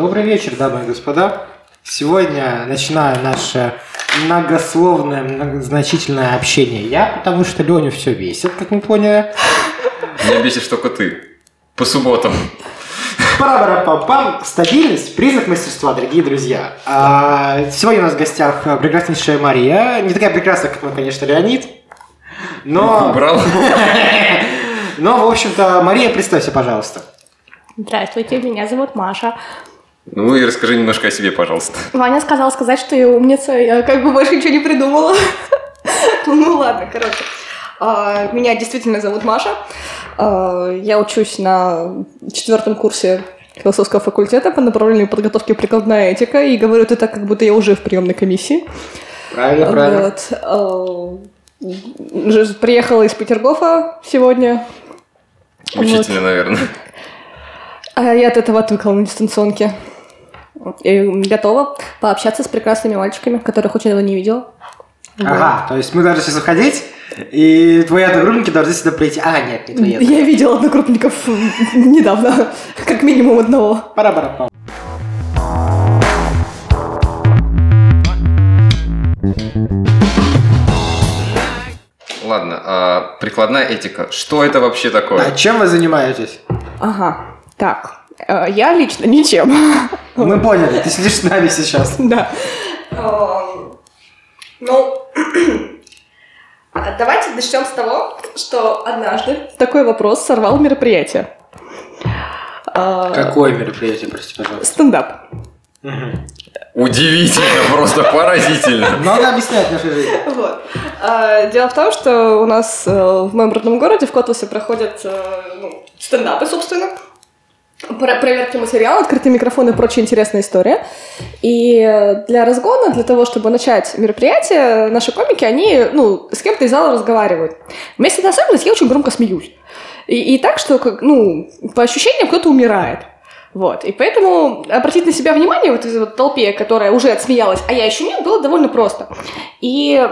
Добрый вечер, дамы и господа. Сегодня начинаю наше многословное, многозначительное общение я, потому что Леню все весит, как мы поняли. Меня бесишь только ты. По субботам. Пара-пам, стабильность, признак мастерства, дорогие друзья. А, сегодня у нас в гостях прекраснейшая Мария. Не такая прекрасная, как мы, конечно, Леонид. Но... Убрал. Но, в общем-то, Мария, представься, пожалуйста. Здравствуйте, меня зовут Маша. Ну и расскажи немножко о себе, пожалуйста. Ваня сказал сказать, что я умница, я как бы больше ничего не придумала. Ну ладно, короче. А, Меня действительно зовут Маша. А, Я учусь на четвертом курсе философского факультета по направлению подготовки прикладная этика и говорю это так, как будто я уже в приемной комиссии. Правильно, правильно. Вот. А, Приехала из Петергофа сегодня. Учительно, наверное. А я от этого отвыкла на дистанционке. И готова пообщаться с прекрасными мальчиками, которых очень давно не видела. Ага, то есть мы должны сейчас уходить, и твои одногруппники должны сюда прийти. А, нет, не твои. Я видела одногруппников недавно, как минимум одного. Пара-пара-пам. Ладно, а прикладная этика. Что это вообще А такое? чем вы занимаетесь? Ага, так. э, Я лично ничем. Мы поняли, ты сидишь с нами сейчас. Да. Ну, давайте начнем с того, что однажды такой вопрос сорвал мероприятие. А, Какое мероприятие, прости, пожалуйста? Стендап. Удивительно, просто поразительно. Надо объяснять нашей жизни. Вот. А, Дело в том, что у нас э, в моем родном городе, в Котласе, проходят э, ну, стендапы, собственно. Про- проверки материала, открытые микрофоны и прочая интересная история. И для разгона, для того, чтобы начать мероприятие, наши комики, они, ну, с кем-то из зала разговаривают. Вместе на особенность я очень громко смеюсь. И, и так, что, как, ну, по ощущениям, кто-то умирает. Вот. И поэтому обратить на себя внимание вот этой вот толпе, которая уже отсмеялась, а я еще нет, было довольно просто. И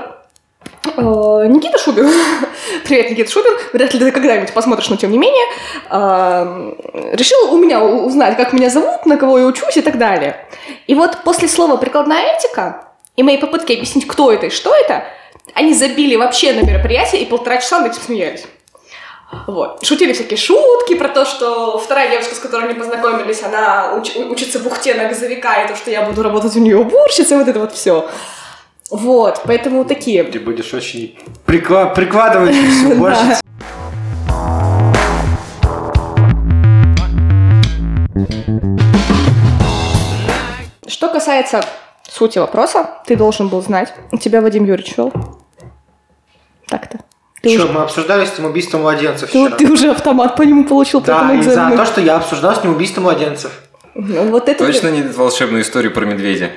Никита Шубин, привет, Никита Шубин, вряд ли ты когда-нибудь посмотришь, но тем не менее, э, решил у меня узнать, как меня зовут, на кого я учусь и так далее. И вот после слова «прикладная этика» и моей попытки объяснить, кто это и что это, они забили вообще на мероприятие и полтора часа над этим смеялись. Вот. Шутили всякие шутки про то, что вторая девушка, с которой они познакомились, она уч- учится бухте на газовика, и то, что я буду работать у нее уборщицей, вот это вот все. Вот, поэтому такие. Ты будешь очень прикла- прикладывать все больше. Да. Что касается сути вопроса, ты должен был знать. У тебя Вадим Юрьевич вел. Так-то. Ты, Что, уже, мы обсуждали с ним убийство младенцев ты- вчера. ты уже автомат по нему получил по Да, и за то, что я обсуждал с ним убийство младенцев. Ну, Вот это Точно не волшебную историю про медведя?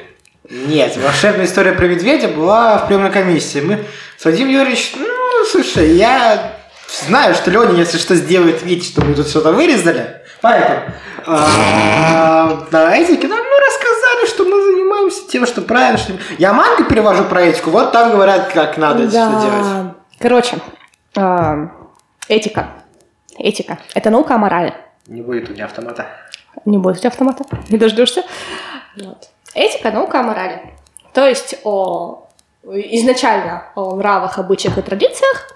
Нет, волшебная история про медведя была в приемной комиссии. Мы с Вадимом Юрьевич, ну, слушай, я знаю, что Леня, если что, сделает вид, что мы тут что-то вырезали. Поэтому на этике нам ну, рассказали, что мы занимаемся тем, что правильно, что... Я манго перевожу про этику, вот там говорят, как надо это что делать. Короче, а, этика. Этика. Это наука о морали. Не будет у меня автомата. Не будет у тебя автомата. Не дождешься. Вот. Этика – наука о морали. То есть о изначально о нравах, обычаях и традициях,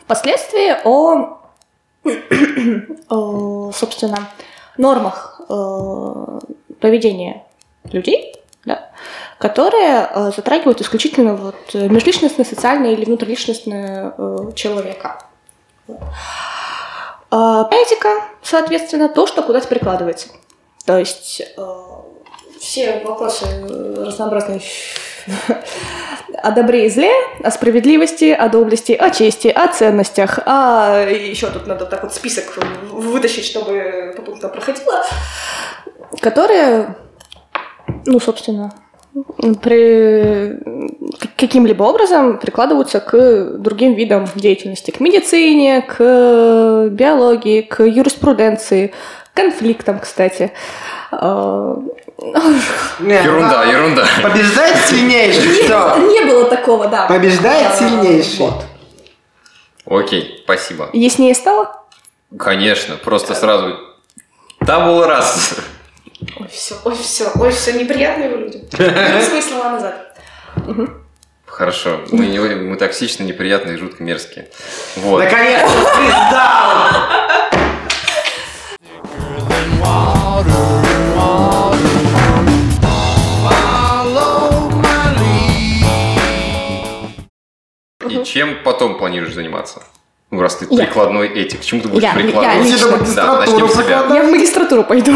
впоследствии о, о, собственно, нормах э, поведения людей, да, которые э, затрагивают исключительно вот э, межличностное, социальное или внутриличностное э, человека. А этика, соответственно, то, что куда-то прикладывается. То есть э, все вопросы разнообразные. О добре и зле, о справедливости, о доблести, о чести, о ценностях, а еще тут надо так вот список вытащить, чтобы по пунктам проходило, которые, ну, собственно, при каким-либо образом прикладываются к другим видам деятельности, к медицине, к биологии, к юриспруденции, к конфликтам, кстати. Ерунда, а, ерунда. Побеждает сильнейший, Не, все. не было такого, да. Побеждает сильнейший. вот. Окей, спасибо. Яснее стало? Конечно, просто сразу... Табул раз. Ой, все, ой, все, ой, все, неприятные вы люди. Свои слова назад. Хорошо. Мы, не, мы токсичны, неприятные, жутко мерзкие. Вот. Наконец-то ты сдал! И чем потом планируешь заниматься? Ну, раз ты Я. прикладной этик, чему ты будешь Я- я прикладывать? Да, начнем магистратуру с тебя. прикладывать. Я в магистратуру пойду.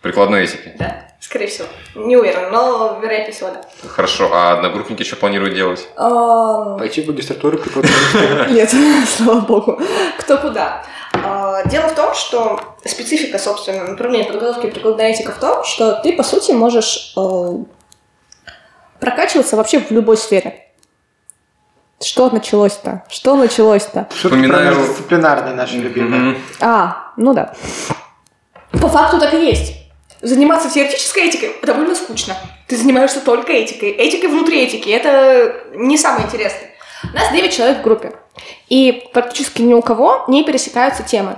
Прикладной этики. Да, скорее всего. Не уверена, но вероятнее всего, да. Хорошо. А одногруппники что планируют делать? Пойти в магистратуру преподавать. Нет, слава богу. Кто куда. А, Дело в том, что специфика, собственно, направления подготовки и прикладная этика в том, что ты, по сути, можешь э, прокачиваться вообще в любой сфере. Что началось-то? Что началось-то? Вспоминаю- междисциплинарные наши любимые. Мгм. А, ну да. По факту так и есть. Заниматься теоретической этикой довольно скучно. Ты занимаешься только этикой. Этикой внутри этики. Это не самое интересное. У нас 9 человек в группе. И практически ни у кого не пересекаются темы.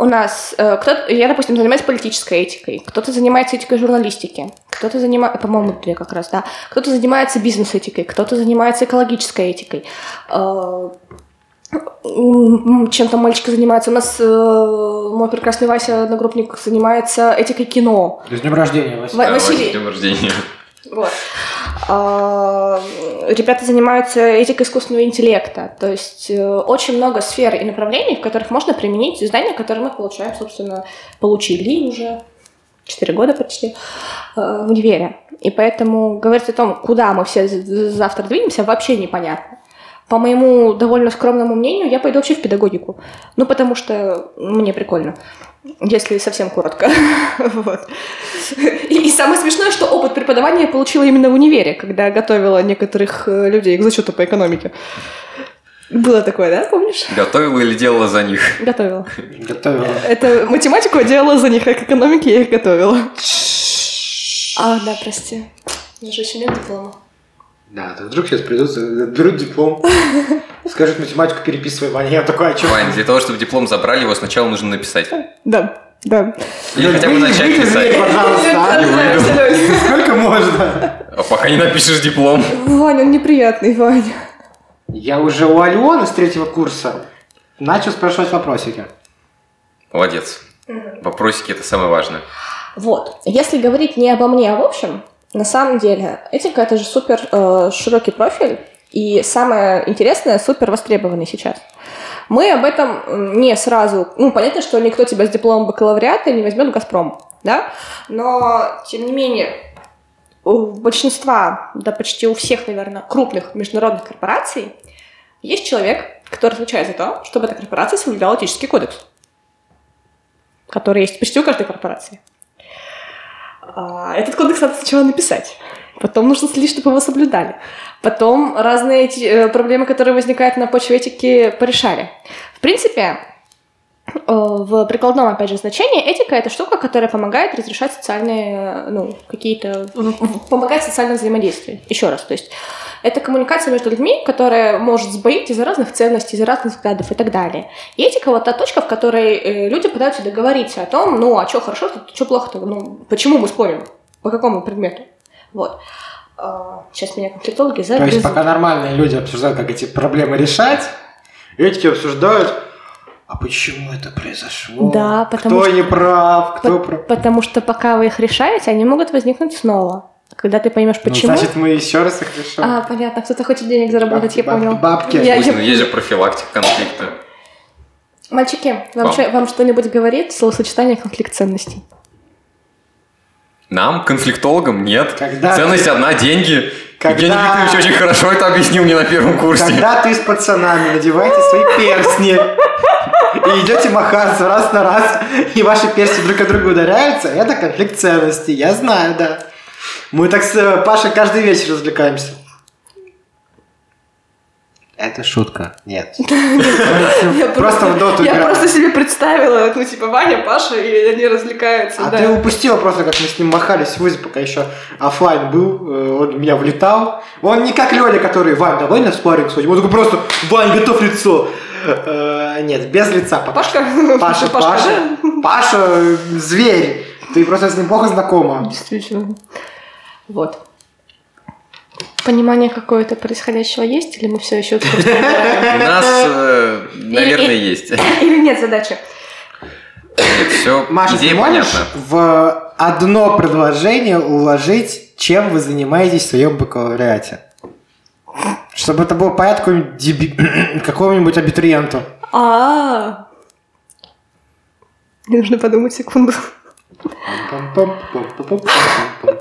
У нас э, кто я, допустим, занимаюсь политической этикой, кто-то занимается этикой журналистики, кто-то занимается, по-моему, две как раз, да, кто-то занимается бизнес-этикой, кто-то занимается экологической этикой. Э, чем-то мальчики занимаются. У нас э, мой прекрасный Вася, одногруппник, занимается этикой кино. С днем рождения, Вася. Ва- Да, Василий. Вася, с днем рождения. Вот. А, Ребята занимаются этикой искусственного интеллекта. То есть э, очень много сфер и направлений, в которых можно применить знания, которые мы получаем, собственно, получили уже 4 года почти э, в универе. И поэтому говорить о том, куда мы все завтра двинемся, вообще непонятно. По моему довольно скромному мнению, я пойду вообще в педагогику. Ну, потому что мне прикольно. Если совсем коротко. Вот. И, и самое смешное, что опыт преподавания я получила именно в универе, когда готовила некоторых э, людей к зачету по экономике. Было такое, да, помнишь? Готовила или делала за них? Готовила. Готовила. Это математику я делала за них, а к экономике я их готовила. А, да, прости. У меня же еще нет диплома. Да, так вдруг сейчас придут, берут диплом, скажут математику переписывай, Ваня. Я такой, а что? Вань, для того, чтобы диплом забрали, его сначала нужно написать. Да, да. Или хотя бы начать писать. пожалуйста. Выйду. Сколько можно? А пока не напишешь диплом. Ваня, он неприятный, Ваня. Я уже у Альоны с третьего курса начал спрашивать вопросики. Молодец. Вопросики это самое важное. Вот. Если говорить не обо мне, а в общем, на самом деле, этика это же супер э, широкий профиль, и самое интересное, супер востребованный сейчас. Мы об этом не сразу... Ну, понятно, что никто тебя с дипломом бакалавриата не возьмет в «Газпром», да? Но, тем не менее, у большинства, да почти у всех, наверное, крупных международных корпораций есть человек, который отвечает за то, чтобы эта корпорация соблюдала этический кодекс, который есть почти у каждой корпорации. А, Этот кодекс надо сначала написать. Потом нужно следить, чтобы его соблюдали. Потом разные эти, э, проблемы, которые возникают на почве этики, порешали. В принципе, в прикладном, опять же, значении этика — это штука, которая помогает разрешать социальные, э, ну, какие-то... помогает социальное взаимодействие. Еще раз, то есть это коммуникация между людьми, которая может сбоить из-за разных ценностей, из-за разных взглядов и так далее. И этика вот та точка, в которой э, люди пытаются договориться о том, ну, а что хорошо, что плохо-то, ну, почему мы спорим, по какому предмету. Вот. А, Сейчас меня конфликтологи То есть загрызут. пока нормальные люди обсуждают, как эти проблемы решать, этики обсуждают, а почему это произошло? Да, потому кто что- не прав, кто По- прав. Потому что пока вы их решаете, они могут возникнуть снова. Когда ты поймешь, Ну, почему. значит, мы еще раз их решим. А, понятно, кто-то хочет денег заработать, я Бабки, понял. бабки. Я- я- ну есть же профилактика конфликта. Мальчики, вам, Вам. вам что-нибудь говорит словосочетание конфликт ценностей? Нам, конфликтологам, нет. Когда Ценность ты- одна, деньги. Когда- Евгений Викторович очень хорошо это объяснил мне на первом курсе. Когда ты с пацанами надеваете свои перстни и идете махаться раз на раз, и ваши перстни друг от друга ударяются, это конфликт ценностей. Я знаю, да. Мы так с э, Пашей каждый вечер развлекаемся. Это шутка. Нет. Просто в доту Я просто себе представила, ну, типа, Ваня, Паша, и они развлекаются, А ты упустила просто, как мы с ним махались в ВУЗе, пока еще оффлайн был, э, он меня влетал. Он не как Леня, который, Вань, давай на спарринг сходим. Он такой просто, Вань, готов лицо. Э, Нет, без лица. Пашка? Паша, Паша? Паша, э, зверь. Ты просто с ним плохо знакома. Действительно. Вот. Понимание какое-то происходящего есть, или мы все еще У нас, э, наверное, есть. Или нет задачи? все, Маша, ты можешь в одно предложение уложить, чем вы занимаетесь в своем бакалавриате? Чтобы это было понятно деби- какому-нибудь абитуриенту. А, мне нужно подумать секунду.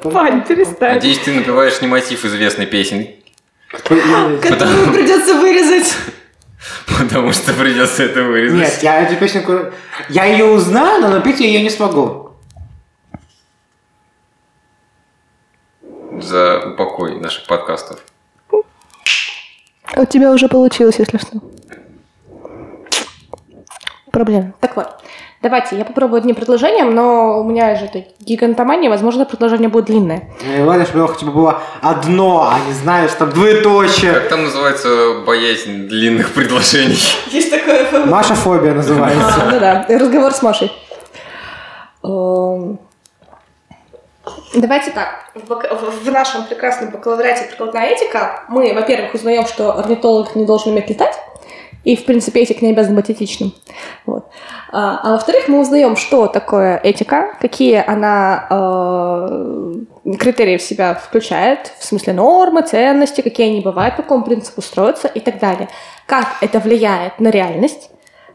Вань, перестань. Надеюсь, ты напеваешь не мотив известной песни, Которую придется вырезать. потому что придется это вырезать. Нет, я эту песню... Я ее узнаю, но напеть я ее не смогу. За упокой наших подкастов. У тебя уже получилось, если что. Проблема. Так вот, давайте, я попробую одним предложением, но у меня же это гигантомания, возможно, предложение будет длинное. Мне главное, чтобы хотя бы было одно, а не знаешь, там двоеточие. Как там называется боязнь длинных предложений? Есть такое... Маша фобия называется. Ну да, разговор с Машей. Давайте так, в нашем прекрасном бакалавриате прикладная этика мы, во-первых, узнаем, что орнитолог не должен уметь летать, и, в принципе, этик не обязан быть этичным. Вот. А, а во-вторых, мы узнаем, что такое этика, какие она э, критерии в себя включает, в смысле нормы, ценности, какие они бывают, по какому принципу строятся и так далее. Как это влияет на реальность,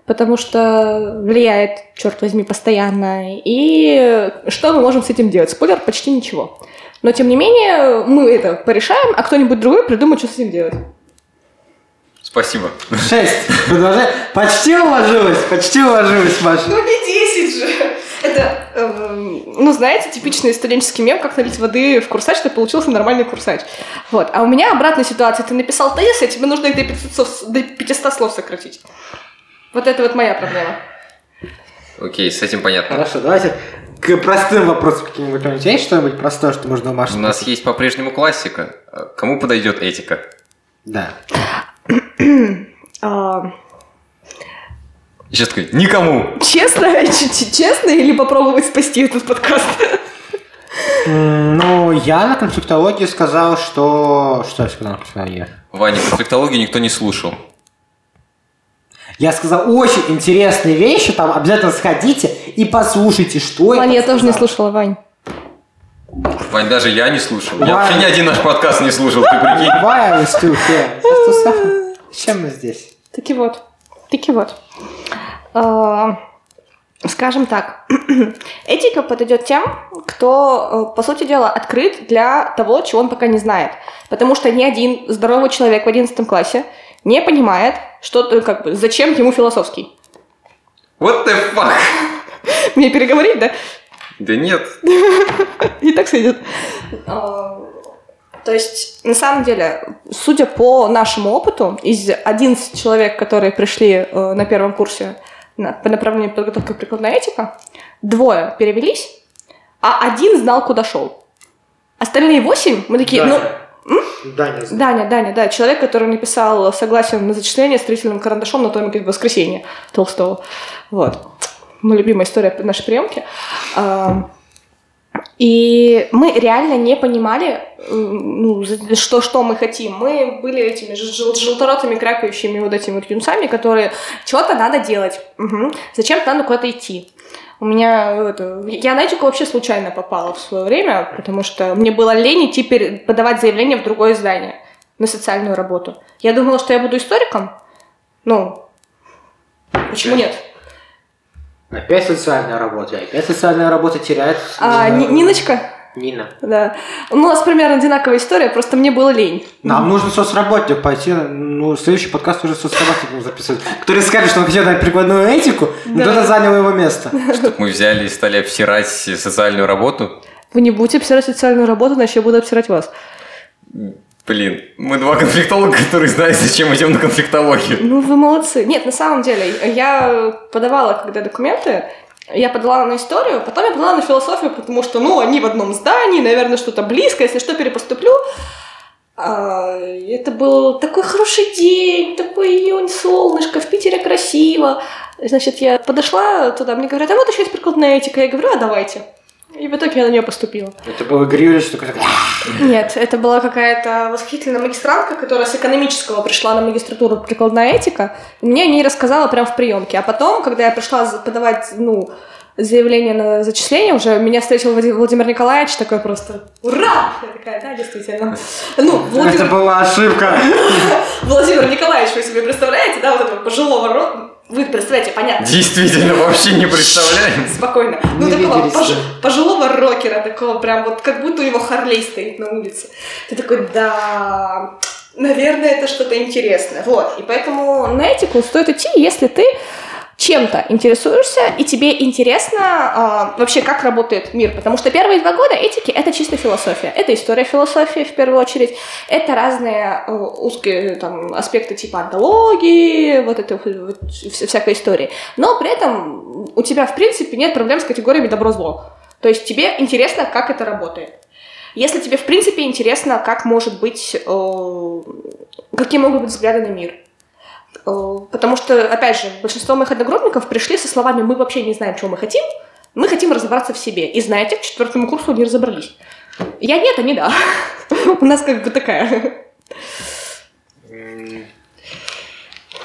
потому что влияет, черт возьми, постоянно. И что мы можем с этим делать? Спойлер, почти ничего. Но, тем не менее, мы это порешаем, а кто-нибудь другой придумает, что с этим делать. Спасибо. Шесть. Продолжай. Почти уложилась, почти уложилась, Маша. Ну, не 10 же! Это, эм, ну, знаете, типичный студенческий мем, как налить воды в курсач, чтобы получился нормальный курсач. Вот. А у меня обратная ситуация. Ты написал тезис, и тебе нужно их до 500 слов, до 500 слов сократить. Вот это вот моя проблема. Окей, с этим понятно. Хорошо, давайте к простым вопросам каким-нибудь. У тебя есть что-нибудь простое, что можно Маши У нас есть по-прежнему классика. А Кому подойдет этика? Да. А, Сейчас такой, никому. честно, честно или попробовать спасти этот подкаст? Ну, я на конфликтологии сказал, что... Что я сказал на конфликтологии? Ваня, конфликтологию никто не слушал. Я сказал очень интересные вещи, там обязательно сходите и послушайте, что Ваня, я я тоже не слушала, Вань. Вань, даже я не слушал. Я Ваня. вообще ни один наш подкаст не слушал, ты прикинь. Why are we still here? Just to suffer? Зачем мы здесь? Таки вот. Таки вот. А, Скажем так, этика подойдет тем, кто, э, по сути дела, открыт для того, чего он пока не знает. Потому что ни один здоровый человек в 11 классе не понимает, что, э, как бы, зачем ему философский. What the fuck? Мне переговорить, да? Да нет. И так сойдет. А, То есть, на самом деле, судя по нашему опыту, из 11 человек, которые пришли э, на первом курсе на- по направлению подготовка и прикладная этика, двое перевелись, а один знал, куда шел. Остальные восемь, мы такие, ну, Да, не знаю. Даня, Даня, да, человек, который написал согласие на зачисление строительным карандашом на томике «Воскресенье» Толстого. Вот. Моя любимая история нашей приемки. А, И мы реально не понимали, ну, что, что мы хотим. Мы были этими жел- желторотыми, крякающими вот этими вот юнцами, которые что-то надо делать. Мгм. Зачем-то надо куда-то идти. У меня это, я на этику вообще случайно попала в свое время, потому что мне было лень идти подавать заявление в другое здание на социальную работу. Я думала, что я буду историком. Ну, почему нет? Опять социальная работа. Опять социальная работа теряет... А, Ни- Ниночка, Нина. да. Ну, у нас примерно одинаковая история, просто мне было лень. Нам нужно соцработник пойти, ну, следующий подкаст уже соцработником записывать, который скажет, что он хотел дать прикладную этику, но Да. кто-то занял его место. Чтоб мы взяли и стали обсирать социальную работу. Вы не будете обсирать социальную работу, значит, я буду обсирать вас. Блин, мы два конфликтолога, которые знают, зачем идем на конфликтологию. Ну, вы молодцы. Нет, на самом деле, я подавала, когда документы, я подала на историю, потом я подала на философию, потому что, ну, они в одном здании, наверное, что-то близко, если что, перепоступлю. А, это был такой хороший день, такой июнь, солнышко, в Питере красиво. Значит, я подошла туда, мне говорят, а вот еще есть прикладная этика. Я говорю, а давайте. И в итоге я на нее поступила. Это был Юрьевич такой, Нет, это была какая-то восхитительная магистрантка, которая с экономического пришла на магистратуру прикладная этика. И мне о ней рассказала прямо в приемке. А потом, когда я пришла подавать, ну, заявление на зачисление, уже меня встретил Влади- Владимир Николаевич такой просто «Ура!» Я такая, да, действительно. Ну, это Владимир, была ошибка. Владимир Николаевич, вы себе представляете, да, вот этого пожилого рода? Вы представляете, понятно. Действительно, вообще не представляем. Спокойно. Ну, Не такого пож- пожилого рокера, такого прям вот, как будто у него Харлей стоит на улице. Ты такой, да, наверное, это что-то интересное. Вот, и поэтому на этику стоит идти, если ты чем-то интересуешься, и тебе интересно а, вообще, как работает мир. Потому что первые два года этики — это чисто философия. Это история философии, в первую очередь. Это разные э, узкие там, аспекты типа антологии, вот этой вот вся- всякой истории. Но при этом у тебя, в принципе, нет проблем с категориями добро-зло. То есть тебе интересно, как это работает. Если тебе, в принципе, интересно, как может быть, э, какие могут быть взгляды на мир. Э, Потому что, опять же, большинство моих одногруппников пришли со словами «мы вообще не знаем, чего мы хотим, мы хотим разобраться в себе». И знаете, к четвертому курсу они разобрались. Я нет, они да. У нас как бы такая.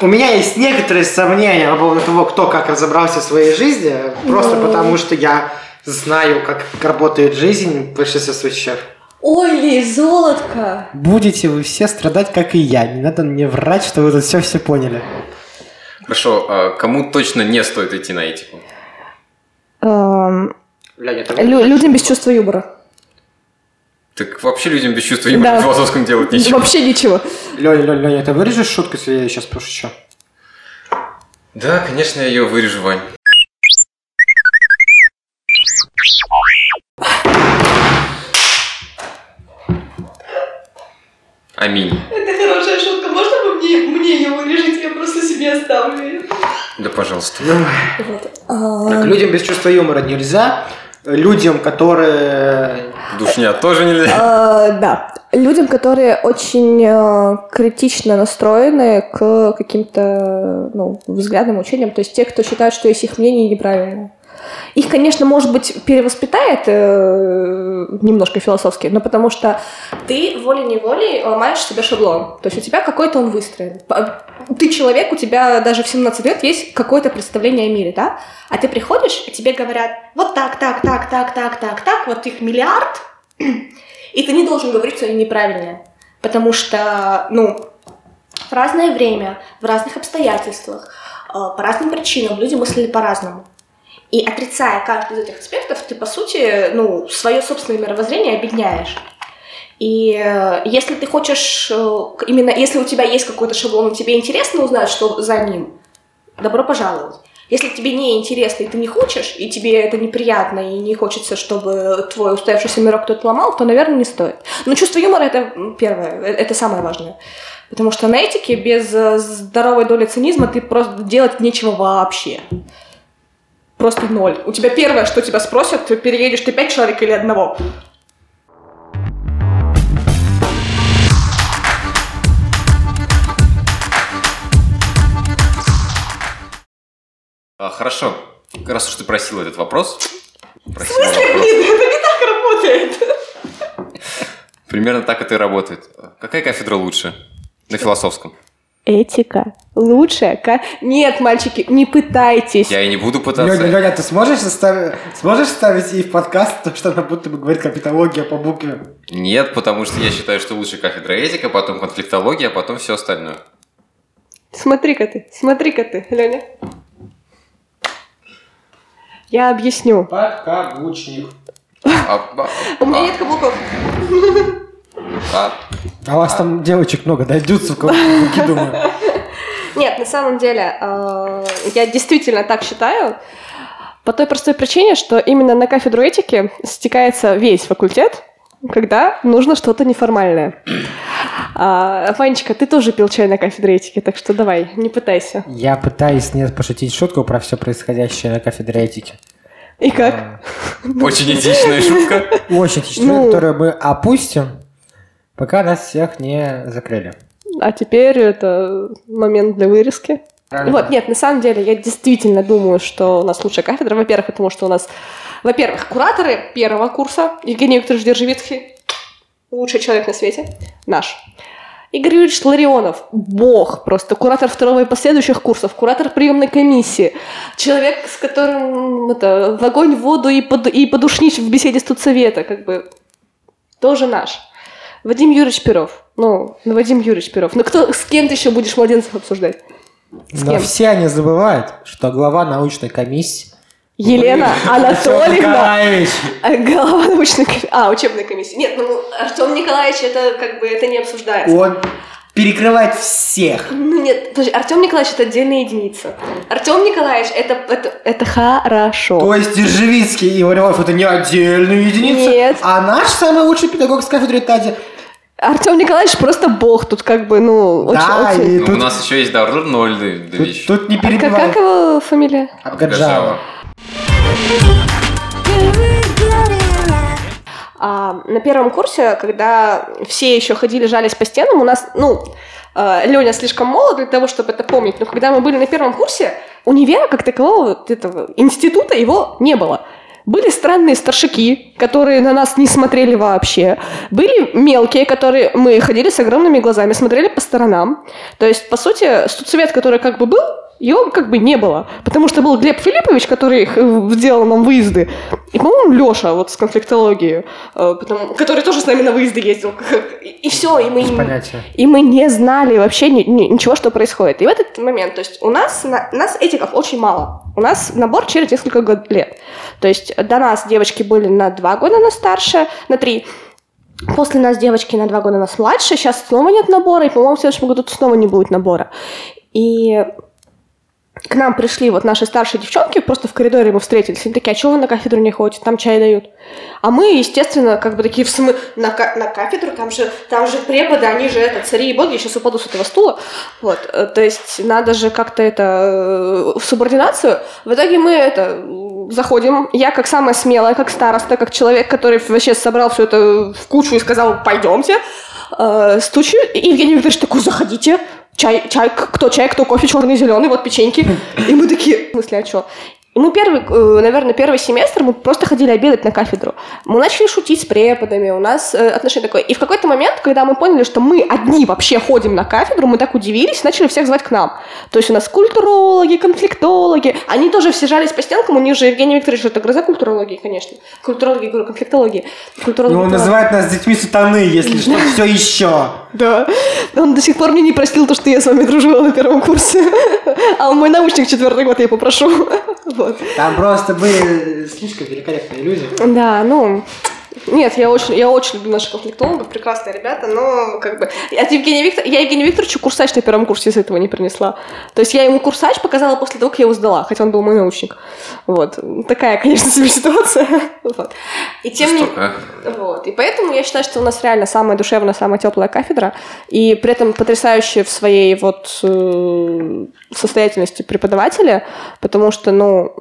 У меня есть некоторые сомнения по поводу того, кто как разобрался в своей жизни, просто Ну. потому что я знаю, как работает жизнь в большинстве случаев. Ой, Лиз, золотко! Будете вы все страдать, как и я. Не надо мне врать, что вы тут все все поняли. Хорошо, а кому точно не стоит идти на этику? Эм, людям без чувства юмора. Так вообще людям без чувства юмора Да. в философском делать нечего. Вообще ничего. Леня, Леня, Леня, ты вырежешь шутку, если я сейчас пошучу? Да, конечно, я ее вырежу, Вань. Аминь. Это хорошая шутка. Можно вы мне, мне ее вырежете? Я просто себе оставлю ее. Да, пожалуйста. Так, людям без чувства юмора нельзя. Людям, которые... Душня тоже нельзя. А, да. Людям, которые очень э, критично настроены к каким-то ну, взглядам, учениям, то есть те, кто считают, что есть их мнение неправильное. Их, конечно, может быть, перевоспитает э, немножко философски, но потому что ты волей-неволей ломаешь себе шаблон. То есть у тебя какой-то он выстроен. Ты человек, у тебя даже в 17 лет есть какое-то представление о мире, да? А ты приходишь, и тебе говорят, вот так, так, так, так, так, так, так, вот их миллиард, и ты не должен говорить, что они неправильные. Потому что, ну, в разное время, в разных обстоятельствах, э, по разным причинам люди мыслили по-разному. И отрицая каждый из этих аспектов, ты, по сути, ну, свое собственное мировоззрение объединяешь. И э, если ты хочешь, э, именно если у тебя есть какой-то шаблон, и тебе интересно узнать, что за ним, добро пожаловать. Если тебе не интересно, и ты не хочешь, и тебе это неприятно, и не хочется, чтобы твой устоявшийся мирок кто-то ломал, то, наверное, не стоит. Но чувство юмора — это первое, э, это самое важное. Потому что на этике без здоровой доли цинизма ты просто делать нечего вообще. Просто ноль. У тебя первое, что тебя спросят, переедешь ты пять человек или одного. А, хорошо. Раз уж ты просил этот вопрос. просила Блин, вопрос. это не так работает. Примерно так это и работает. Какая кафедра лучше? На философском. Этика лучшая. ка- Нет, мальчики, не пытайтесь. Я и не буду пытаться. Леня, Леня, ты сможешь ставить, сможешь ставить и в подкаст то, что она будто бы говорит капитология по букве? Нет, потому что я считаю, что лучше кафедра этика, потом конфликтология, а потом все остальное. Смотри-ка ты, смотри-ка ты, Леня. Я объясню. Подкаблучник. А, а, У меня а, нет каблуков. А. А у вас там девочек много, дойдутся в каблуки, думаю. Нет, на самом деле, э, я действительно так считаю. По той простой причине, что именно на кафедру этики стекается весь факультет, когда нужно что-то неформальное. А, Ванечка, ты тоже пил чай на кафедре этики, так что давай, не пытайся. Я пытаюсь не пошутить шутку про все происходящее на кафедре этики. И как? Очень этичная шутка. Очень тяжело, Ну. которую мы опустим, пока нас всех не закрыли. А теперь это момент для вырезки. Вот, нет, на самом деле, я действительно думаю, что у нас лучшая кафедра. Во-первых, потому что у нас Во-первых, кураторы первого курса, Евгений Викторович Держевицкий, лучший человек на свете, наш. Игорь Юрьевич Ларионов, бог просто, куратор второго и последующих курсов, куратор приемной комиссии, человек, с которым это, в огонь, в воду и, под, и подушнить в беседе студсовета, как бы, тоже наш. Вадим Юрьевич Перов. Ну, ну, Вадим Юрьевич Перов. Ну, кто, с кем ты еще будешь младенцев обсуждать? С Но кем? все они забывают, что глава научной комиссии Елена Анатольевна. А, Голова научной комиссии. А, учебной комиссии. Нет, ну, Артем Николаевич, это как бы это не обсуждается. Он перекрывает всех. Ну нет, подожди, Артем Николаевич это отдельная единица. Артем Николаевич это, это, это хорошо. То есть Держевицкий и Варилов это не отдельные единицы, Нет. а наш самый лучший педагог с кафедры Тади. Артем Николаевич просто бог тут как бы, ну, очень, Да, очень. и Ну, тут, у нас еще есть Даурдур Нольды тут, Давич. тут не А как, перебивай. как его фамилия? Абгаджава. А, на первом курсе, когда все еще ходили, жались по стенам, у нас, ну, э, Леня слишком молод для того, чтобы это помнить, но когда мы были на первом курсе, универа как такового вот этого института его не было. Были странные старшики, которые на нас не смотрели вообще. Были мелкие, которые мы ходили с огромными глазами, смотрели по сторонам. То есть, по сути, студсовет, который как бы был, его как бы не было. Потому что был Глеб Филиппович, который э, сделал нам выезды. И, по-моему, Леша вот с конфликтологией, э, потому- который тоже с нами на выезды ездил. И, все, и мы... И мы не знали вообще ни- ни- ничего, что происходит. И в этот момент, то есть у нас, на, нас этиков очень мало. У нас набор через несколько год- лет. То есть до нас девочки были на два года нас старше, на три. После нас девочки на два года нас младше. Сейчас снова нет набора, и, по-моему, в следующем году снова не будет набора. И к нам пришли вот наши старшие девчонки, просто в коридоре мы встретились, они такие, а чего вы на кафедру не ходите, там чай дают. А мы, естественно, как бы такие, в смы... на, ка- на кафедру, там же, там же преподы, они же это, цари и боги, я сейчас упаду с этого стула. Вот, э, то есть надо же как-то это, э, в субординацию. В итоге мы это, заходим, я как самая смелая, как староста, как человек, который вообще собрал все это в кучу и сказал, пойдемте, э, стучу, и Евгений Викторович такой, заходите, чай, чай, кто чай, кто кофе, черный, зеленый, вот печеньки. И мы такие, в смысле, а что? И мы первый, э, наверное, первый семестр мы просто ходили обедать на кафедру. Мы начали шутить с преподами, у нас э, отношение такое. И в какой-то момент, когда мы поняли, что мы одни вообще ходим на кафедру, мы так удивились, начали всех звать к нам. То есть у нас культурологи, конфликтологи, они тоже все жались по стенкам, у них же Евгений Викторович, это гроза культурологии, конечно. Культурологи, говорю, конфликтологии. Культурологи, Ну, он называет нас детьми сатаны, если что, все еще. Да. Он до сих пор мне не простил то, что я с вами дружила на первом курсе. А он мой научник четвертый год, я попрошу. Вот. Там просто были слишком великолепные люди. Да, ну... Нет, я очень, я очень люблю наших конфликтологов, прекрасные ребята, но как бы... От Евгения Виктор... Я Евгению Викторовичу курсач на первом курсе из этого не принесла. То есть я ему курсач показала после того, как я его сдала, хотя он был мой научник. Вот. Такая, конечно, себе ситуация. Вот. И тем не... Вот. И поэтому я считаю, что у нас реально самая душевная, самая теплая кафедра, и при этом потрясающие в своей вот э, состоятельности преподаватели, потому что, ну,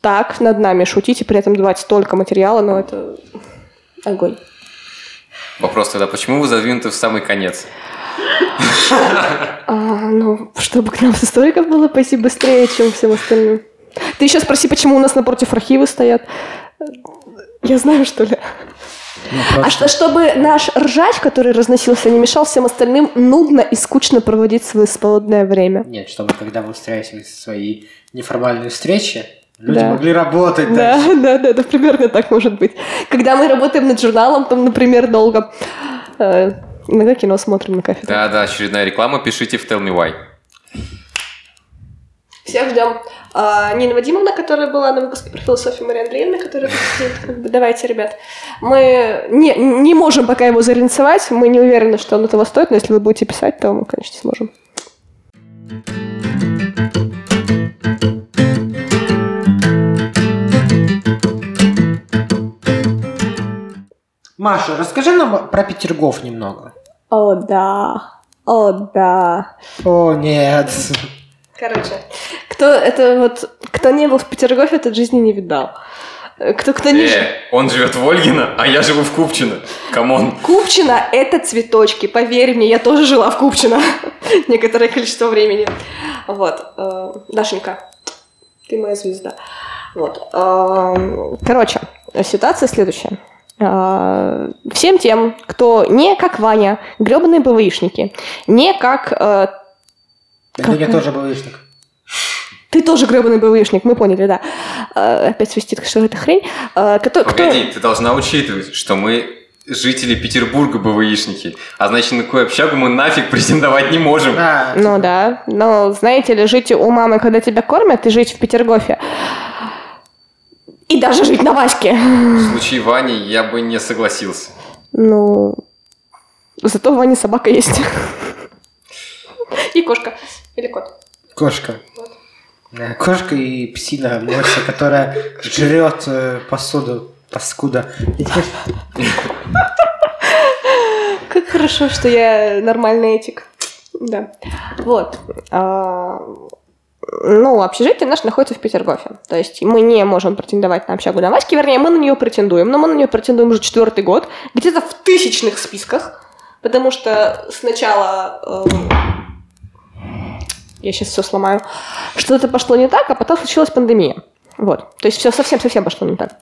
так над нами шутить и при этом давать столько материала, ну, это огонь. Вопрос тогда, почему вы задвинуты в самый конец? А, ну, чтобы к нам с историков было пойти быстрее, чем всем остальным. Ты еще спроси, почему у нас напротив архивы стоят. Я знаю, что ли. Ну, А что, чтобы наш ржач, который разносился, не мешал всем остальным нудно и скучно проводить свое свободное время. Нет, чтобы когда вы устраиваете свои неформальные встречи, люди Да. могли работать Да, дальше. да, да, это примерно так может быть. Когда мы работаем над журналом, там, например, долго. э, Иногда кино смотрим на кафедре. Да-да, очередная реклама, пишите в Tell Me Why. Всех ждем. А, Нина Вадимовна, которая была на выпуске про философию Мария Андреевна, которая как бы, давайте, ребят. Мы не, не можем пока его заренцевать, мы не уверены, что он этого стоит, но если вы будете писать, то мы, конечно, сможем. Маша, расскажи нам про Петергоф немного. О, да. О, да. О, нет. Короче, кто это вот, кто не был в Петергофе, тот жизни не видал. Кто, кто не... Э, он живет в Ольгино, а я живу в Купчино. Come on. Купчино – это цветочки, поверь мне, я тоже жила в Купчино некоторое количество времени. Вот, э, Дашенька, ты моя звезда. Вот. эм, Короче, ситуация следующая. Э, Всем тем, кто не как Ваня, гребаные БВИшники, не как... э, Это я Как- тоже был лишник. Ты тоже гребаный БВИшник, мы поняли, да. Э, Опять свистит, что это хрень. Э, кто- кто- Погоди, ты должна учитывать, что мы жители Петербурга БВИшники, а значит, на какую общагу мы нафиг претендовать не можем. Да. Ну да, но знаете ли, жить у мамы, когда тебя кормят, и жить в Петергофе. И даже жить на Ваське. В случае Вани я бы не согласился. Ну, зато в Ване собака есть. И кошка. Или кот. Кошка. Да, Кошка и псина Мося, которая жрет э, посуду. Паскуда. Как хорошо, что я нормальный этик. Да. Вот. Ну, общежитие наше находится в Петергофе. То есть мы не можем претендовать на общагу на вернее, мы на нее претендуем, но мы на нее претендуем уже четвертый год, где-то в тысячных списках, потому что сначала... эм, я сейчас все сломаю. Что-то пошло не так, а потом случилась пандемия. Вот. То есть все совсем-совсем пошло не так.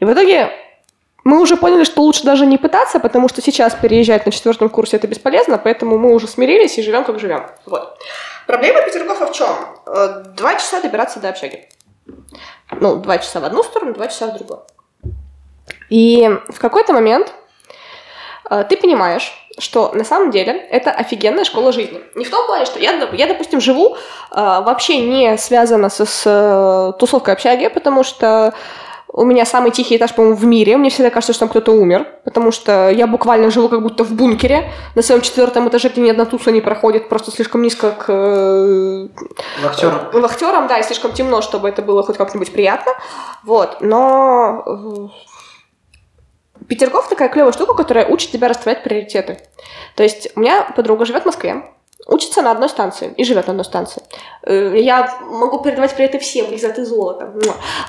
И в итоге мы уже поняли, что лучше даже не пытаться, потому что сейчас переезжать на четвертом курсе это бесполезно, поэтому мы уже смирились и живем как живем. Вот. Проблема Петергофа в чем? Два часа добираться до общаги. Ну, два часа в одну сторону, два часа в другую. И в какой-то момент э, ты понимаешь, что на самом деле это офигенная школа жизни. Не в том плане, что я, я допустим, живу э, вообще не связано со, с э, тусовкой общаги, потому что у меня самый тихий этаж, по-моему, в мире. Мне всегда кажется, что там кто-то умер, потому что я буквально живу как будто в бункере на своем четвертом этаже, где ни одна туса не проходит, просто слишком низко к э, Вахтер. вахтерам, да, и слишком темно, чтобы это было хоть как-нибудь приятно. Вот, но э, Петергоф такая клевая штука, которая учит тебя расставлять приоритеты. То есть у меня подруга живет в Москве, учится на одной станции и живет на одной станции. Э, Я могу передавать приоритеты всем, Лиза, ты золото.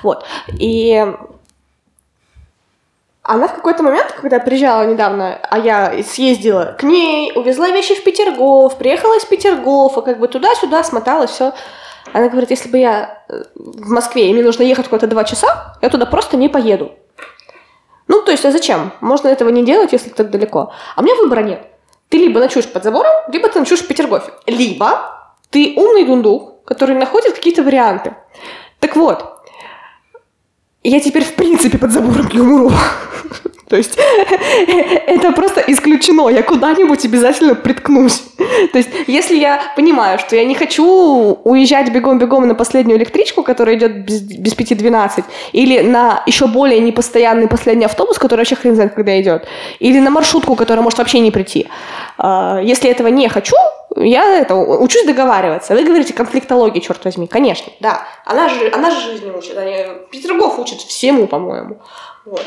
Вот. И она в какой-то момент, когда приезжала недавно, а я съездила к ней, увезла вещи в Петергоф, приехала из Петергофа, как бы туда-сюда смоталась, все. Она говорит, если бы я э, в Москве, и мне нужно ехать куда-то два часа, я туда просто не поеду. Ну, то есть, а зачем? Можно этого не делать, если так далеко. А у меня выбора нет. Ты либо ночуешь под забором, либо ты ночуешь в Петергофе. Либо ты умный дундук, который находит какие-то варианты. Так вот, я теперь в принципе под забором не умру. То есть это просто исключено. Я куда-нибудь обязательно приткнусь. То есть если я понимаю, что я не хочу уезжать бегом-бегом на последнюю электричку, которая идет без, без 5.12, или на еще более непостоянный последний автобус, который вообще хрен знает, когда идет, или на маршрутку, которая может вообще не прийти. А, Если этого не хочу, я это, учусь договариваться. Вы говорите конфликтология, черт возьми. Конечно, да. Она же, она же жизни учит. Они, Петрогов учит всему, по-моему. Вот.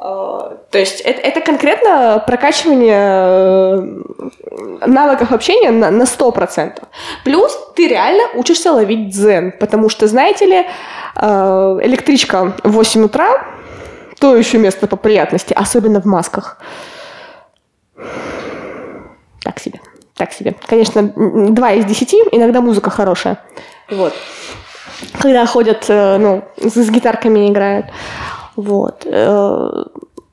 То есть это, это конкретно прокачивание э, навыков общения на, на 100%. Плюс ты реально учишься ловить дзен, потому что, знаете ли, э, электричка в 8 утра, то еще место по приятности, особенно в масках. Так себе, так себе. Конечно, м, два из десяти, иногда музыка хорошая. Вот. Когда ходят, э, ну, с, с гитарками играют. Вот. Э,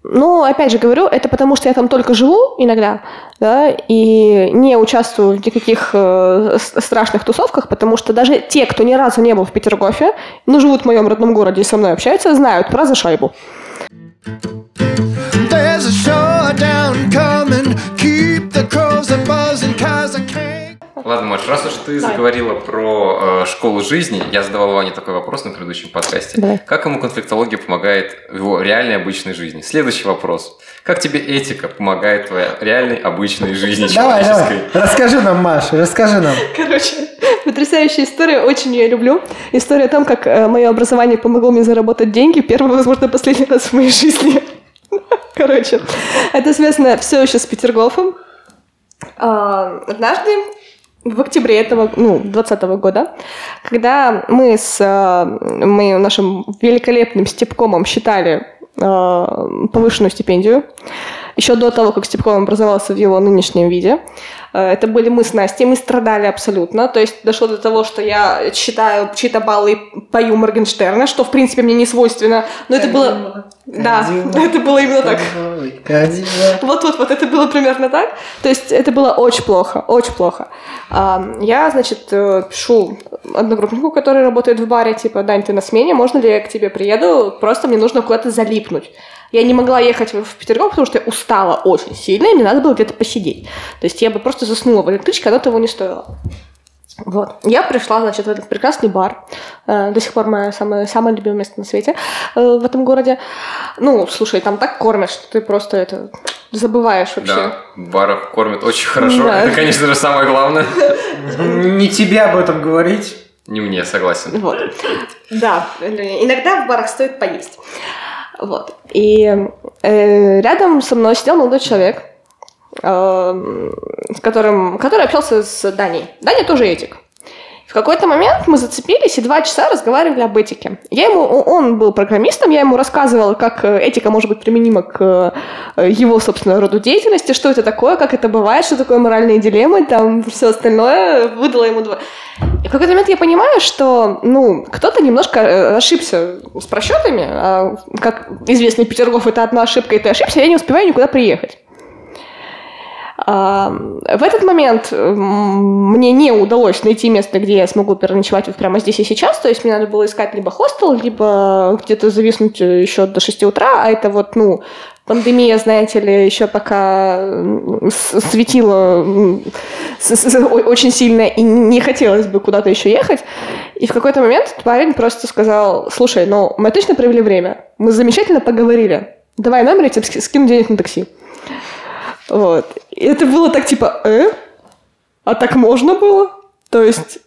Ну, опять же говорю, это потому что я там только живу иногда, да, и не участвую в никаких э, страшных тусовках, потому что даже те, кто ни разу не был в Петергофе, но живут в моем родном городе и со мной общаются, знают про зашайбу. There's a. Ладно, Маш, раз уж ты Давай. заговорила про э, школу жизни, я задавал Ване такой вопрос на предыдущем подкасте. Давай. Как ему конфликтология помогает в его реальной обычной жизни? Следующий вопрос. Как тебе этика помогает в твоей реальной обычной жизни Давай, человеческой? давай. Расскажи нам, Маша, расскажи нам. Короче, потрясающая история, очень ее люблю. История о том, как э, мое образование помогло мне заработать деньги первый, возможно, последний раз в моей жизни. Короче, это связано все еще с Петергофом. А, Однажды в октябре этого, ну, 20 года, когда мы с э, мы нашим великолепным степкомом считали э, повышенную стипендию, еще до того, как степком образовался в его нынешнем виде, Э, Это были мы с Настей, мы страдали абсолютно. То есть дошло до того, что я читаю чьи-то баллы и пою Моргенштерна, что в принципе мне не свойственно. Но это было... Да, это было именно так. Вот-вот-вот, это было примерно так. То есть это было очень плохо, очень плохо. А, Я, значит, э, пишу одногруппнику, который работает в баре, типа, Дань, ты на смене, можно ли я к тебе приеду? Просто мне нужно куда-то залипнуть. Я не могла ехать в Петергоф, потому что я устала очень сильно, и мне надо было где-то посидеть. То есть я бы просто заснула в электричке, оно того не стоило. Вот. Я пришла, значит, в этот прекрасный бар. Э, До сих пор мое самое, самое любимое место на свете э, в этом городе. Ну, слушай, там так кормят, что ты просто это забываешь вообще. Да, в барах кормят очень хорошо. Да. Это, конечно же, самое главное. Не тебе об этом говорить. Не мне, согласен. Вот. Да, иногда в барах стоит поесть. Вот. И э, рядом со мной сидел молодой человек, э, с которым, который общался с Даней. Даня тоже этик. В какой-то момент мы зацепились и два часа разговаривали об этике. Я ему, он был программистом, я ему рассказывала, как э, этика может быть применима к э, его, собственно, роду деятельности, что это такое, как это бывает, что такое моральные дилеммы, там все остальное. Выдала ему два. И в какой-то момент я понимаю, что, ну, кто-то немножко э, ошибся с просчетами, а, как известный Петергоф, это одна ошибка, и ты ошибся, я не успеваю никуда приехать. А, В этот момент мне не удалось найти место, где я смогу переночевать вот прямо здесь и сейчас. То есть мне надо было искать либо хостел, либо где-то зависнуть э, еще до 6 утра. А это вот, ну, пандемия, знаете ли, еще пока светила очень сильно, и не хотелось бы куда-то еще ехать. И в какой-то момент парень просто сказал, слушай, ну, мы точно провели время, мы замечательно поговорили, давай номер, я тебе ски- скину денег на такси. Вот. И это было так типа, э? А так можно было? То есть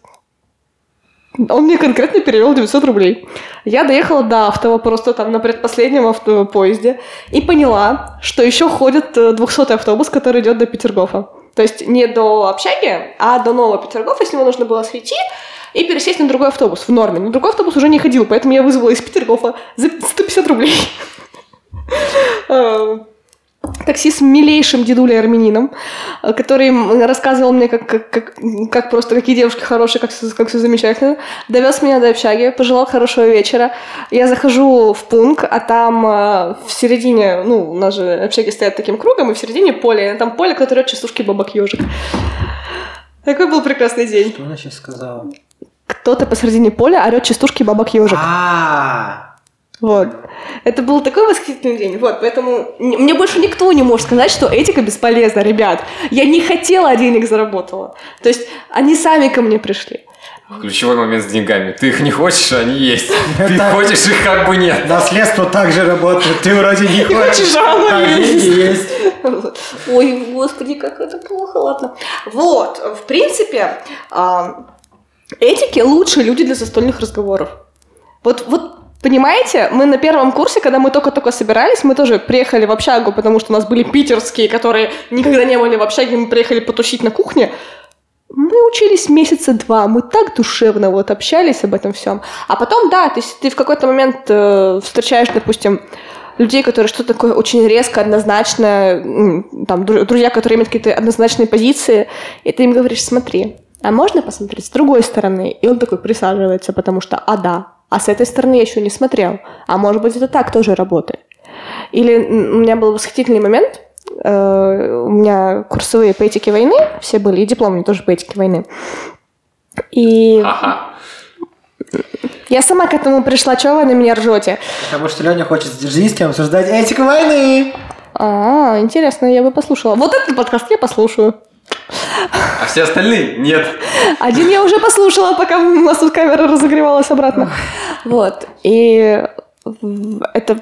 он мне конкретно перевел 900 рублей. Я доехала до автова просто там на предпоследнем авто- поезде и поняла, что еще ходит э, 200 автобус, который идет до Петергофа. То есть не до общаги, а до нового Петергофа, с него нужно было сойти и пересесть на другой автобус в норме. Но другой автобус уже не ходил, поэтому я вызвала из Петергофа за 150 рублей. Такси с милейшим дедулей армянином, э, который рассказывал мне, как, как, как, как просто какие девушки хорошие, как, как все замечательно. Довез меня до общаги, пожелал хорошего вечера. Я захожу в пункт, а там э, в середине, ну, у нас же общаги стоят таким кругом, и в середине поле, там поле, которое частушки бабок ежик. Такой был прекрасный день. Что она сейчас сказала? Кто-то посередине поля орет частушки бабок ежик. А, Вот. Это был такой восхитительный день. Вот, поэтому мне больше никто не может сказать, что этика бесполезна, ребят. Я не хотела, а денег заработала. То есть они сами ко мне пришли. Ключевой момент с деньгами. Ты их не хочешь, а они есть. Ты хочешь, их как бы нет. наследство также работает. Ты вроде не хочешь, а оно есть. Ой, господи, как это плохо, ладно. Вот, в принципе, а, этики лучшие люди для застольных разговоров. Вот, вот Понимаете, мы на первом курсе, когда мы только-только собирались, мы тоже приехали в общагу, потому что у нас были питерские, которые никогда не были в общаге, мы приехали потусить на кухне. Мы учились месяца два, мы так душевно вот общались об этом всем. А потом, да, то есть ты в какой-то момент э, встречаешь, допустим, людей, которые что-то такое очень резко, однозначное, м, там, дру- друзья, которые имеют какие-то однозначные позиции, и ты им говоришь, смотри, а можно посмотреть с другой стороны? И он такой присаживается, потому что, а да, а с этой стороны я еще не смотрел, а может быть это так тоже работает. Или у меня был восхитительный момент, э, у меня курсовые по этике войны все были, и дипломные тоже по этике войны. И Ага. я сама к этому пришла, чего вы на меня ржете? Потому что Леня хочет с Дзержинским обсуждать этику войны. А, интересно, я бы послушала. Вот этот подкаст я послушаю. А все остальные нет. Один я уже послушала, пока у нас тут камера разогревалась обратно. Вот. И это,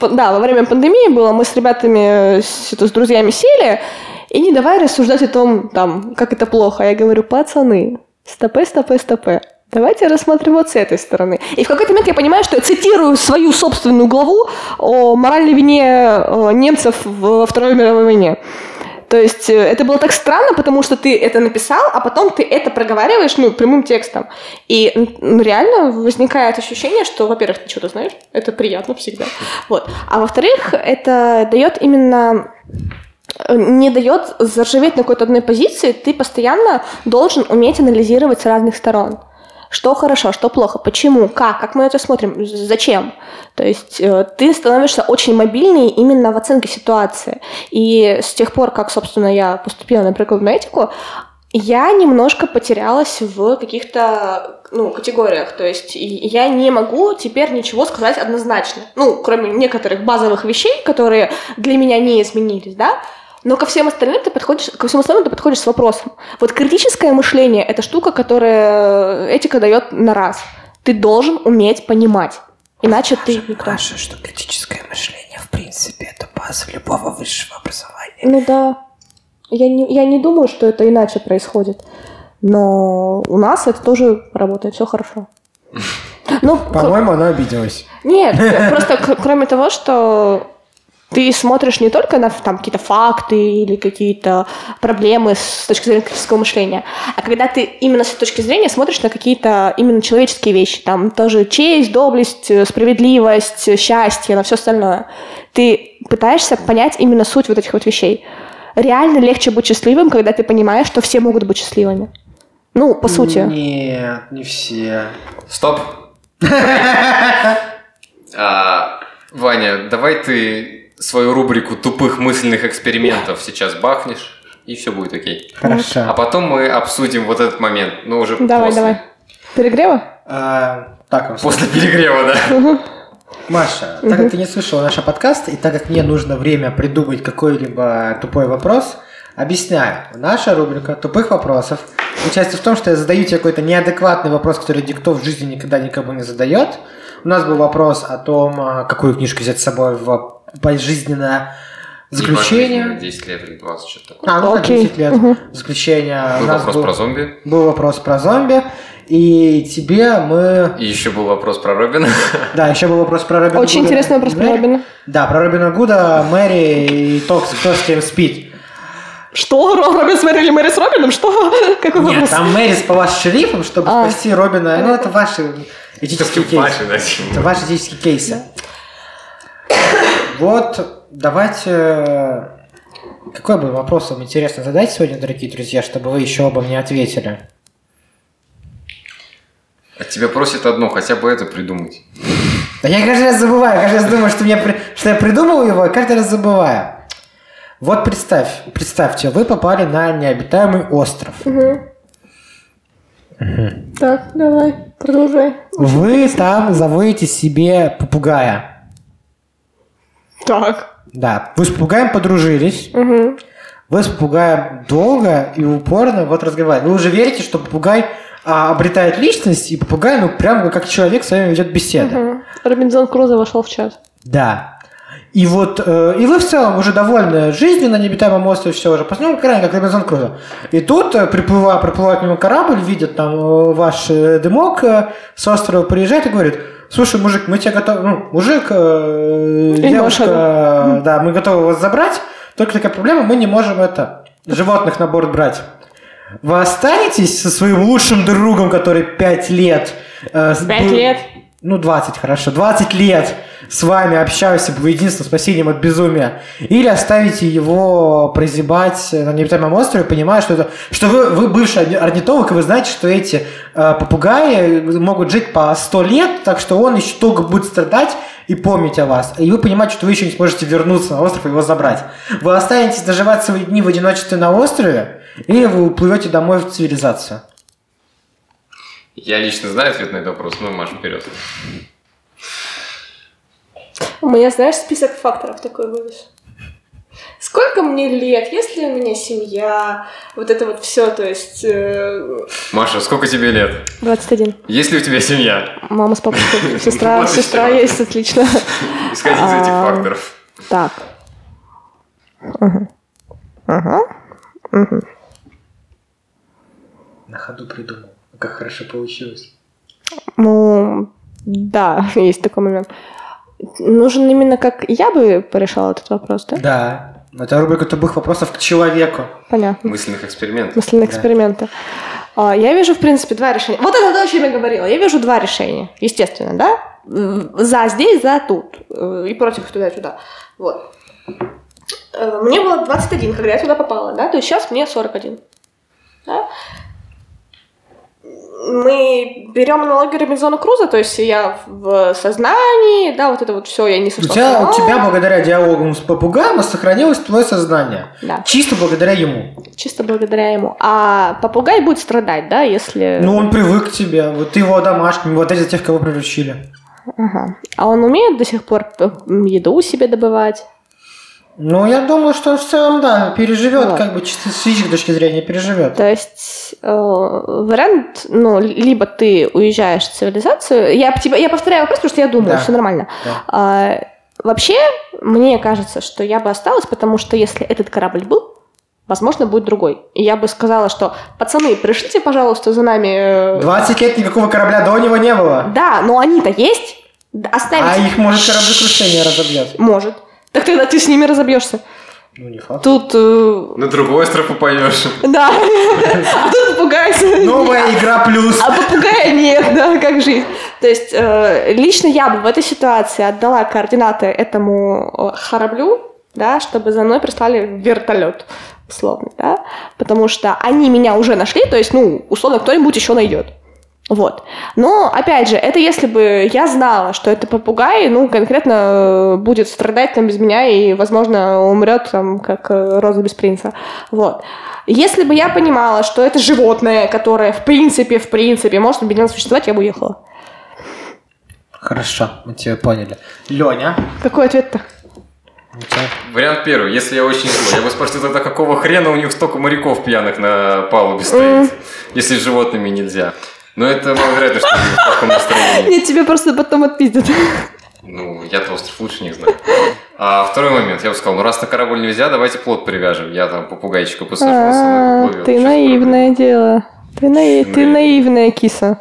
да, во время пандемии было, мы с ребятами, с, с друзьями сели, и не давай рассуждать о том, там, как это плохо. Я говорю, пацаны, стопе, стопе, стопе. Давайте рассмотрим вот с этой стороны. И в какой-то момент я понимаю, что я цитирую свою собственную главу о моральной вине э, немцев во Второй мировой войне. То есть э, это было так странно, потому что ты это написал, а потом ты это проговариваешь, ну, прямым текстом. И м, реально возникает ощущение, что, во-первых, ты что-то знаешь, это приятно всегда. Вот. А во-вторых, это дает именно э, не дает заржаветь на какой-то одной позиции, ты постоянно должен уметь анализировать с разных сторон. Что хорошо, что плохо, почему, как, как мы это смотрим, зачем. То есть э, ты становишься очень мобильный именно в оценке ситуации. И с тех пор, как, собственно, я поступила на прикладную этику, я немножко потерялась в каких-то ну, категориях. То есть я не могу теперь ничего сказать однозначно. Ну, кроме некоторых базовых вещей, которые для меня не изменились, да. Но ко всем остальным ты подходишь, ко всем остальным ты подходишь с вопросом. Вот критическое мышление – это штука, которая этика дает на раз. Ты должен уметь понимать. Иначе ты никто. Маша, что критическое мышление, в принципе, это база любого высшего образования. Ну да. Я не, я не думаю, что это иначе происходит. Но у нас это тоже работает, все хорошо. Ну, к- По-моему, она обиделась. нет, просто к- кроме того, что ты смотришь не только на там, какие-то факты или какие-то проблемы с точки зрения критического мышления, а когда ты именно с этой точки зрения смотришь на какие-то именно человеческие вещи, там тоже честь, доблесть, э, справедливость, э, счастье, на все остальное. Ты пытаешься понять именно суть вот этих вот вещей. Реально легче быть счастливым, когда ты понимаешь, что все могут быть счастливыми. Ну, по сути. Нет, не все. Стоп. А, Ваня, давай ты свою рубрику тупых мысленных экспериментов сейчас бахнешь, и все будет окей. А Хорошо. потом мы обсудим вот этот момент, ну уже Давай, после, давай. Перегрева? А, так, вам после перегрева, да. Маша, так как ты не слышала наш подкаст, и так как мне нужно время придумать какой-либо тупой вопрос, объясняю. Наша рубрика тупых вопросов заключается в том, что я задаю тебе какой-то неадекватный вопрос, который никто в жизни никогда никому не задает. У нас был вопрос о том, а, какую книжку взять с собой в пожизненное заключение. 10 лет или 20, что-то такое. А, ну, Окей. 10 лет. Мгм. Заключение. Был вопрос был, про зомби. был вопрос про зомби. И тебе мы... И еще был вопрос про Робина. Да, еще был вопрос про Робина Очень Гуда. интересный вопрос про. Робина. Да, про Робина Гуда, Мэри и то, кто с кем спит. Что? Ро- Робин с Мэри или Мэри с Робином? Что? Какой Нет, вопрос? там Мэри спала с шерифом, чтобы А. спасти Робина. Ну, это ваши этические кейсы. Ваши, да, Это ваши этические кейсы. Вот, давайте... Какой бы вопрос вам интересно задать сегодня, дорогие друзья, чтобы вы еще оба мне ответили? От тебя просят одно, хотя бы это придумать. Да я каждый раз забываю, каждый раз думаю, что, мне, при- что я придумал его, и каждый раз забываю. Вот представь, представьте, вы попали на необитаемый остров. Так, давай, продолжай. Вы там заводите себе попугая. Так. Да, вы с попугаем подружились. Мгм. Вы с попугаем долго и упорно вот разговариваете. Вы уже верите, что попугай а, обретает личность, и попугай, ну, прям как человек с вами ведет беседу. Мгм. Робинзон Крузо вошел в чат. Да. И вот, э, и вы в целом уже довольны жизнью на необитаемом острове, все уже посмотрим, как как Робинзон Крузо. И тут, э, приплывая, проплывает мимо корабль, видит там э, ваш э, дымок э, с острова, приезжает и говорит, слушай, мужик, мы тебя готовы, ну, мужик, э, И девушка, Маша, э, да, мы готовы вас забрать, только такая проблема, мы не можем это, животных на борт брать. Вы останетесь со своим лучшим другом, который 5 лет... э, Пять был- лет. Ну, 20, хорошо. 20 лет с вами общался, был единственным спасением от безумия. Или оставите его прозябать на необитаемом острове, понимая, что, это, что вы, вы бывший орни- орнитолог, и вы знаете, что эти э, попугаи могут жить по 100 лет, так что он еще долго будет страдать и помнить о вас. И вы понимаете, что вы еще не сможете вернуться на остров и его забрать. Вы останетесь доживать свои дни в одиночестве на острове, или вы уплывете домой в цивилизацию. Я лично знаю ответ на этот вопрос, но Маша вперед. У меня, знаешь, список факторов такой вывез. Сколько мне лет, есть ли у меня семья, вот это вот все, то есть э, Маша, сколько тебе лет? 21. Есть ли у тебя семья? Мама с папой, сестра, сестра есть, отлично. Исходи из этих А. факторов. Так. Ага. Ага. На ходу придумал. Как хорошо получилось. Ну, да, есть такой момент. Нужен именно как я бы порешала этот вопрос, да? Да. Это рубрика тупых вопросов к человеку. Понятно. Мысленных экспериментов. Мысленные Да. эксперименты. А, Я вижу, в принципе, два решения. Вот это то, о чем я говорила. Я вижу два решения, естественно, да? За здесь, за тут. Э, И против туда-сюда. Вот. Э, Мне было 21, когда я туда попала, да, то есть сейчас мне 41. Да? Мы берем аналогию Робинзона Круза, то есть я в сознании, да, вот это вот все, я не У сошла тебя, у тебя благодаря диалогам с попугаем сохранилось твое сознание. Да, Чисто благодаря ему. чисто благодаря ему. А попугай будет страдать, да, если... Ну, он привык к тебе. Вот ты его домашним, вот эти тех, кого приручили. Ага. А он умеет до сих пор еду себе добывать? Ну, я думаю, что в целом, да, переживет, Вот. как бы чисто с физической точки зрения переживет. То есть э, вариант, ну, либо ты уезжаешь в цивилизацию. Я, тебя, я повторяю вопрос, потому что я думаю, Да. все нормально. Да. А, вообще, мне кажется, что я бы осталась, потому что если этот корабль был, возможно, будет другой. И я бы сказала, что пацаны, пришлите, пожалуйста, за нами. э, 20 лет никакого корабля до него не было. Да, но они-то есть. Оставить А их может кораблекрушение разобьет. может. Так тогда ты с ними разобьешься. Ну, не факт. Тут, э, На другой остров упадешь. да, а тут попугайся. Новая игра плюс. А попугая нет, да, как жизнь. То есть э, лично я бы в этой ситуации отдала координаты этому э, кораблю, да, чтобы за мной прислали вертолет, условно, да, потому что они меня уже нашли, то есть, ну, условно, кто-нибудь еще найдет. Вот. Но, опять же, это если бы я знала, что это попугай, ну, конкретно э, будет страдать там без меня и, возможно, умрет там, как э, Роза без принца. Вот. Если бы я понимала, что это животное, которое в принципе, в принципе, может объединенно существовать, я бы уехала. Хорошо, мы тебя поняли. Леня. Какой ответ-то? Вариант первый. Если я очень злой, я бы спросил тогда, какого хрена у них столько моряков пьяных на палубе стоит, если с животными нельзя. Но это маловероятно, что в таком настроении. Нет, тебе просто потом отпиздят. Ну, я-то остров лучше них знаю. А второй момент, я бы сказал, ну раз на корабль нельзя, давайте плод привяжем. Я там попугайчика посажу, А, поплывет. Ты наивное дело. Ты наи- ты Наив- наивная киса.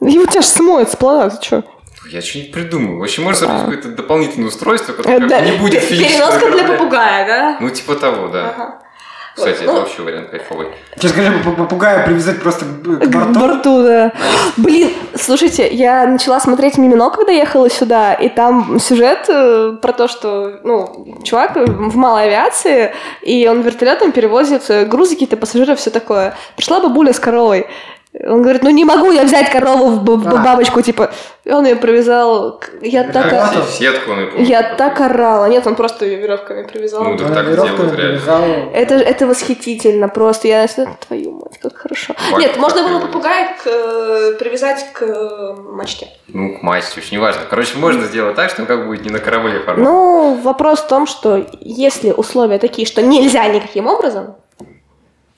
У тебя ж смоет с плана, ты проблема? Я что-нибудь придумаю. Вообще, можно создать какое-то дополнительное устройство, которое не будет физического Переноска для попугая, да? Ну, типа того, да. Кстати, Вот, это ну- вообще вариант кайфовый. Скажи, п- попугая привязать просто к к К борту? борту, да. Блин, слушайте, я начала смотреть Мимино, когда ехала сюда, и там сюжет э, про то, что, ну, чувак в малой авиации, и он вертолетом перевозит э, грузы, какие-то пассажиры, все такое. Пришла бабуля с коровой. Он говорит, ну не могу я взять корову в б- А. бабочку, типа. И он ее привязал. Я так, Да, вот он. сетку он и помнит. я так орала. Нет, он просто ее веревками привязал. Ну, так веревками делают реально. Это, это восхитительно просто. Я твою мать, как хорошо. Бабка Нет, можно было попугая к, э, привязать к э, мачте. Ну, к масти, уж неважно. Короче, можно сделать так, что он как будет не на корабле формат. Ну, вопрос в том, что если условия такие, что нельзя никаким образом,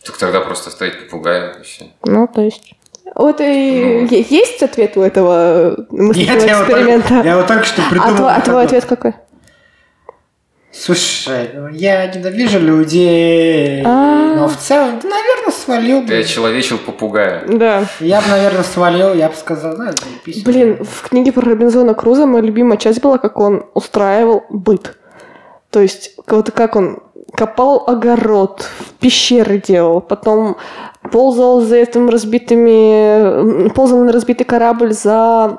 Так тогда просто стоит попугай и все. ну, то есть... У этой... Ну. Есть ответ у этого мысленного Нет, я вот, эксперимента? я вот только что а, придумал. твой, а как твой ответ какой? Слушай, ну, я ненавижу людей, А. но в целом, да, наверное, свалил бы. Ты очеловечил попугая. Да. Я бы, наверное, свалил, я бы сказал, да, заебись. Блин, в книге про Робинзона Круза моя любимая часть была, как он устраивал быт. То есть, вот как он копал огород, пещеры делал, потом ползал за этим разбитыми... ползал на разбитый корабль за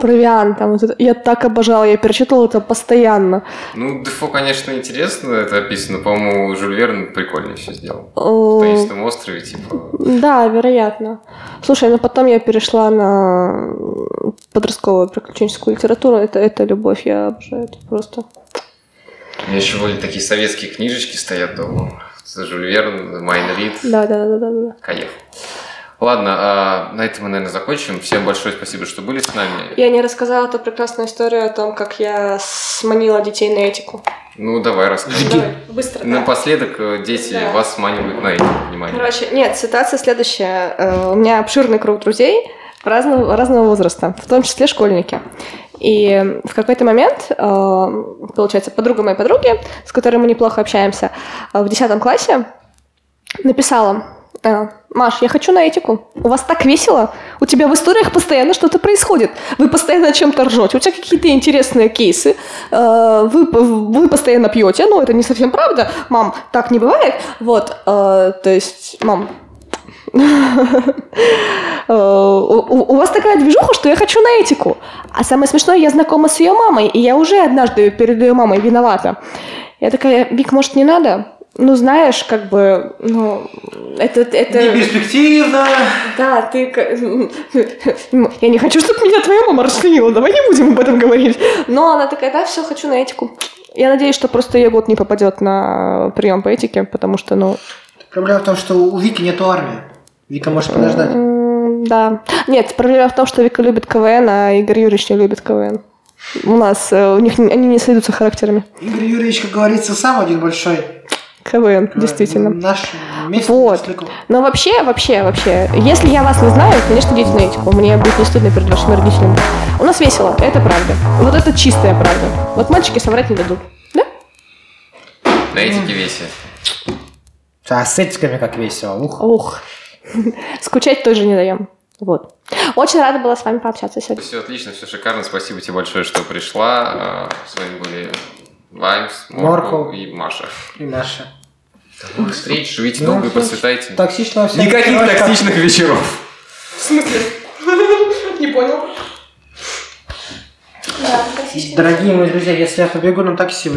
провиантом. Я так обожала, я перечитывала это постоянно. Ну, Дефо, конечно, интересно это описано. По-моему, Жюль Верн прикольно все сделал. В таинственном острове, типа... Да, вероятно. Слушай, но потом я перешла на подростковую приключенческую литературу. Это, это любовь, я обожаю это просто. У меня еще вроде такие советские книжечки стоят дома. Жюль Верн, Майн Рид, Да, да, да, да, да. Каев. Ладно, а на этом мы, наверное, закончим. Всем большое спасибо, что были с нами. Я не рассказала ту прекрасную историю о том, как я сманила детей на этику. Ну, давай расскажи. Давай, быстро. да. Напоследок, э, дети Да. вас сманивают на эти внимание. Короче, нет, ситуация следующая. Э, У меня обширный круг друзей разного, разного возраста, в том числе школьники. И в какой-то момент, э, получается, подруга моей подруги, с которой мы неплохо общаемся, э, в 10 классе написала, э, Маш, я хочу на этику. У вас так весело. У тебя в историях постоянно что-то происходит. Вы постоянно чем-то ржете. У тебя какие-то интересные кейсы. Вы, вы постоянно пьете. Ну, это не совсем правда. Мам, так не бывает. Вот. То есть, мам, у у вас такая движуха, что я хочу на этику. А самое смешное, я знакома с ее мамой, и я уже однажды перед ее мамой виновата. Я такая, Вик, может, не надо? Ну, знаешь, как бы, ну, это... это... Не перспективно. Да, ты... Я не хочу, чтобы меня твоя мама расчленила, давай не будем об этом говорить. Но она такая, да, все, хочу на этику. Я надеюсь, что просто ее год не попадет на прием по этике, потому что, ну, Проблема в том, что у Вики нету армии. Вика может подождать. да. Нет, проблема в том, что Вика любит КВН, а Игорь Юрьевич не любит КВН. У нас, э, у них, они не сойдутся характерами. Игорь Юрьевич, как говорится, сам один большой. КВН, действительно. Наш месяц Вот. Но вообще, вообще, вообще, если я вас не знаю, конечно, идите на этику. Мне будет не стыдно перед вашими родителями. У нас весело, это правда. Вот это чистая правда. Вот мальчики соврать не дадут. Да? На этике весе. А с этиками как весело. Ух. Ух. Скучать тоже не даем. Вот. Очень рада была с вами пообщаться сегодня. Все отлично, все шикарно. Спасибо тебе большое, что пришла. А, С вами были Ваймс, Морков Морков. и Маша. И Маша. До новых встреч, живите Ну, долго и процветайте. Токсичного всем Никаких токсичных вечеров. В смысле? Не понял. Дорогие мои друзья, если я побегу на такси, вы